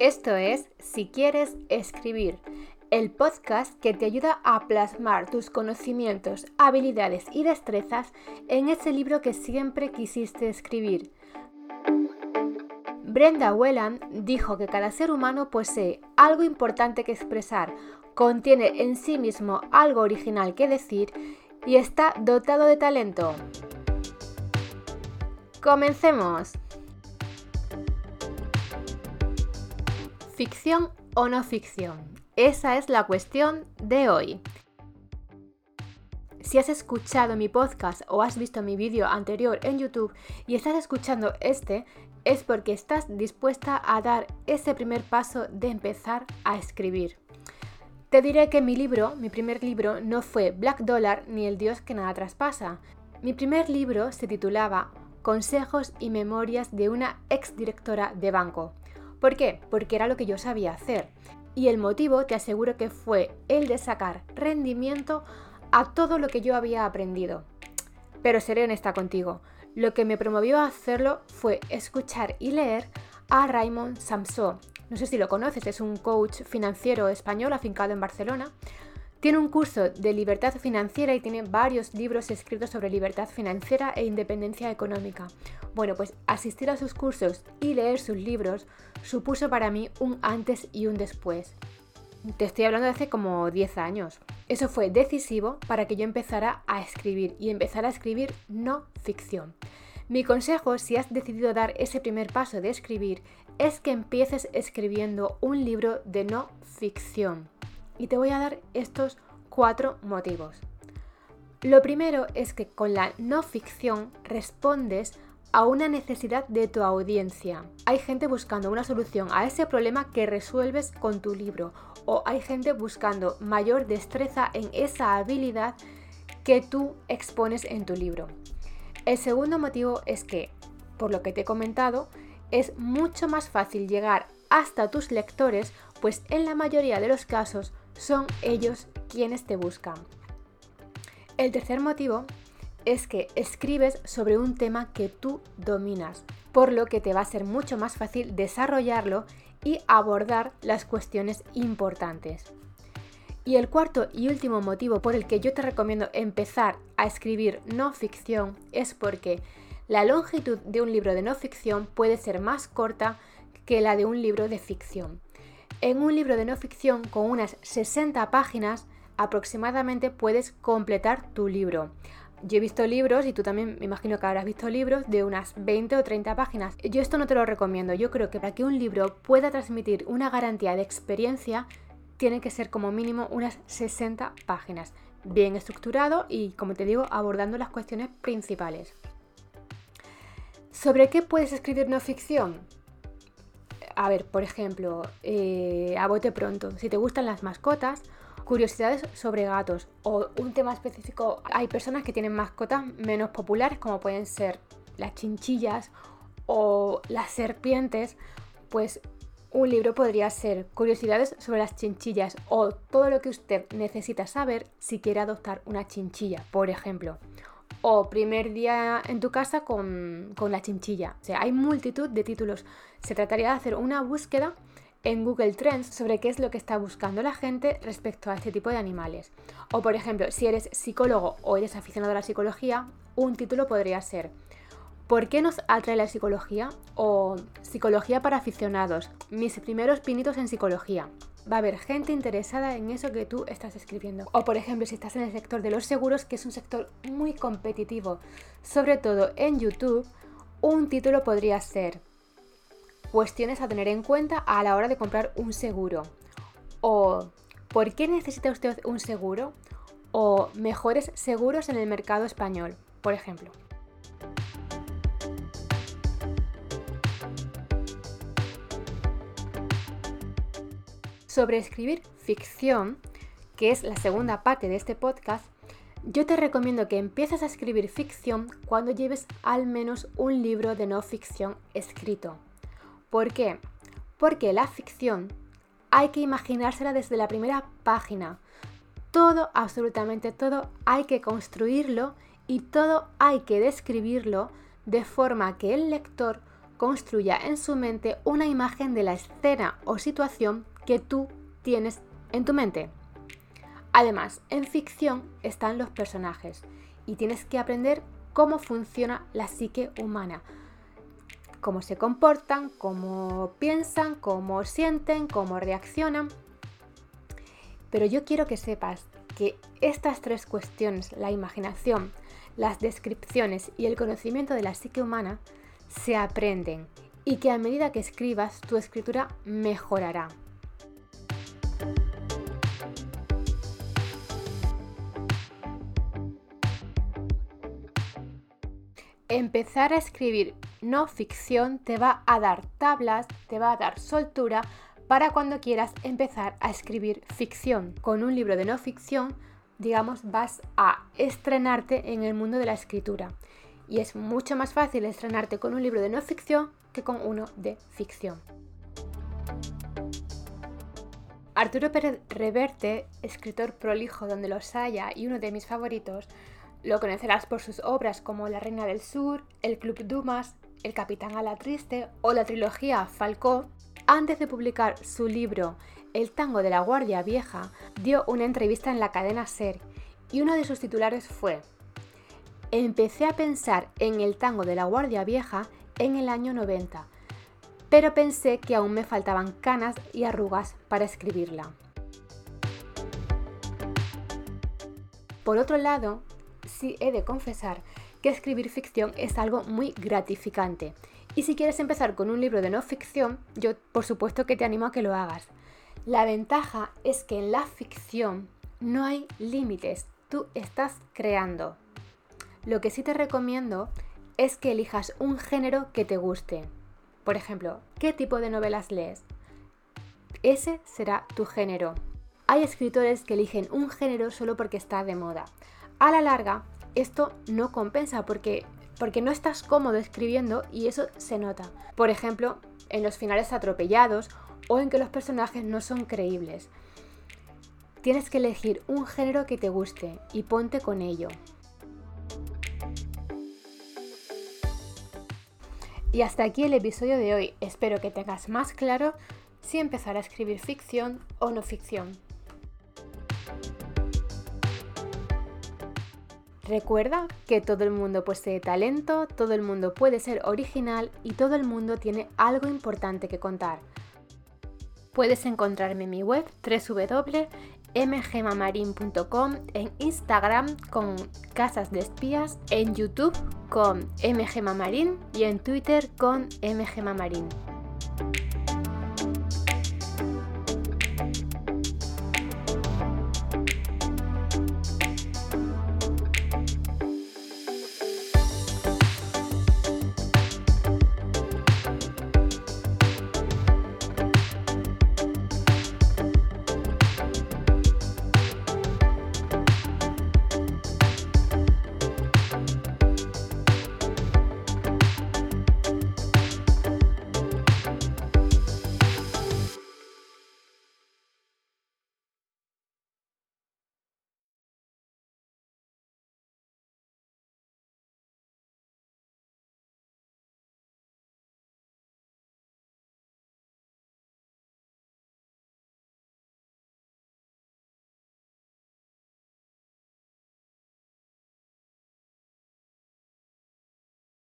Esto es Si quieres escribir, el podcast que te ayuda a plasmar tus conocimientos, habilidades y destrezas en ese libro que siempre quisiste escribir. Brenda Whelan dijo que cada ser humano posee algo importante que expresar, contiene en sí mismo algo original que decir y está dotado de talento. Comencemos. ¿Ficción o no ficción? Esa es la cuestión de hoy. Si has escuchado mi podcast o has visto mi vídeo anterior en YouTube y estás escuchando este, es porque estás dispuesta a dar ese primer paso de empezar a escribir. Te diré que mi libro, mi primer libro, no fue Black Dollar ni El Dios que nada traspasa. Mi primer libro se titulaba Consejos y Memorias de una exdirectora de banco. ¿Por qué? Porque era lo que yo sabía hacer. Y el motivo te aseguro que fue el de sacar rendimiento a todo lo que yo había aprendido. Pero seré honesta contigo, lo que me promovió a hacerlo fue escuchar y leer a Raymond Samso. No sé si lo conoces, es un coach financiero español afincado en Barcelona tiene un curso de libertad financiera y tiene varios libros escritos sobre libertad financiera e independencia económica. Bueno, pues asistir a sus cursos y leer sus libros supuso para mí un antes y un después. Te estoy hablando de hace como 10 años. Eso fue decisivo para que yo empezara a escribir y empezara a escribir no ficción. Mi consejo, si has decidido dar ese primer paso de escribir, es que empieces escribiendo un libro de no ficción y te voy a dar estos cuatro motivos. Lo primero es que con la no ficción respondes a una necesidad de tu audiencia. Hay gente buscando una solución a ese problema que resuelves con tu libro o hay gente buscando mayor destreza en esa habilidad que tú expones en tu libro. El segundo motivo es que, por lo que te he comentado, es mucho más fácil llegar hasta tus lectores, pues en la mayoría de los casos son ellos quienes te buscan. El tercer motivo es que escribes sobre un tema que tú dominas, por lo que te va a ser mucho más fácil desarrollarlo y abordar las cuestiones importantes. Y el cuarto y último motivo por el que yo te recomiendo empezar a escribir no ficción es porque la longitud de un libro de no ficción puede ser más corta que la de un libro de ficción. En un libro de no ficción con unas 60 páginas aproximadamente puedes completar tu libro. Yo he visto libros, y tú también me imagino que habrás visto libros, de unas 20 o 30 páginas. Yo esto no te lo recomiendo. Yo creo que para que un libro pueda transmitir una garantía de experiencia, tiene que ser como mínimo unas 60 páginas. Bien estructurado y, como te digo, abordando las cuestiones principales. ¿Sobre qué puedes escribir no ficción? A ver, por ejemplo, eh, a bote pronto, si te gustan las mascotas, curiosidades sobre gatos o un tema específico, hay personas que tienen mascotas menos populares como pueden ser las chinchillas o las serpientes, pues un libro podría ser curiosidades sobre las chinchillas o todo lo que usted necesita saber si quiere adoptar una chinchilla, por ejemplo o primer día en tu casa con, la chinchilla. O sea, hay multitud de títulos. Se trataría de hacer una búsqueda en Google Trends sobre qué es lo que está buscando la gente respecto a este tipo de animales. O por ejemplo, si eres psicólogo o eres aficionado a la psicología, un título podría ser ¿Por qué nos atrae la psicología? o Psicología para aficionados, mis primeros pinitos en psicología va a haber gente interesada en eso que tú estás escribiendo. O por ejemplo, si estás en el sector de los seguros, que es un sector muy competitivo, sobre todo en YouTube, un título podría ser cuestiones a tener en cuenta a la hora de comprar un seguro. O ¿por qué necesita usted un seguro? O mejores seguros en el mercado español, por ejemplo. Sobre escribir ficción, que es la segunda parte de este podcast, yo te recomiendo que empieces a escribir ficción cuando lleves al menos un libro de no ficción escrito. ¿Por qué? Porque la ficción hay que imaginársela desde la primera página. Todo, absolutamente todo, hay que construirlo y todo hay que describirlo de forma que el lector construya en su mente una imagen de la escena o situación que tú tienes en tu mente. Además, en ficción están los personajes y tienes que aprender cómo funciona la psique humana, cómo se comportan, cómo piensan, cómo sienten, cómo reaccionan. Pero yo quiero que sepas que estas tres cuestiones, la imaginación, las descripciones y el conocimiento de la psique humana, se aprenden y que a medida que escribas tu escritura mejorará. Empezar a escribir no ficción te va a dar tablas, te va a dar soltura para cuando quieras empezar a escribir ficción. Con un libro de no ficción, digamos, vas a estrenarte en el mundo de la escritura. Y es mucho más fácil estrenarte con un libro de no ficción que con uno de ficción. Arturo Pérez Reverte, escritor prolijo donde los haya y uno de mis favoritos, lo conocerás por sus obras como La Reina del Sur, El Club Dumas, El Capitán a la Triste o la trilogía Falcó. Antes de publicar su libro El Tango de la Guardia Vieja, dio una entrevista en la cadena Ser y uno de sus titulares fue Empecé a pensar en el tango de la Guardia Vieja en el año 90, pero pensé que aún me faltaban canas y arrugas para escribirla. Por otro lado, sí he de confesar que escribir ficción es algo muy gratificante. Y si quieres empezar con un libro de no ficción, yo por supuesto que te animo a que lo hagas. La ventaja es que en la ficción no hay límites, tú estás creando. Lo que sí te recomiendo es que elijas un género que te guste. Por ejemplo, ¿qué tipo de novelas lees? Ese será tu género. Hay escritores que eligen un género solo porque está de moda. A la larga, esto no compensa porque, porque no estás cómodo escribiendo y eso se nota. Por ejemplo, en los finales atropellados o en que los personajes no son creíbles. Tienes que elegir un género que te guste y ponte con ello. Y hasta aquí el episodio de hoy. Espero que tengas más claro si empezar a escribir ficción o no ficción. Recuerda que todo el mundo posee talento, todo el mundo puede ser original y todo el mundo tiene algo importante que contar. Puedes encontrarme en mi web www.mgmamarin.com, en Instagram con Casas de Espías, en YouTube con mgmamarin y en Twitter con mgmamarin.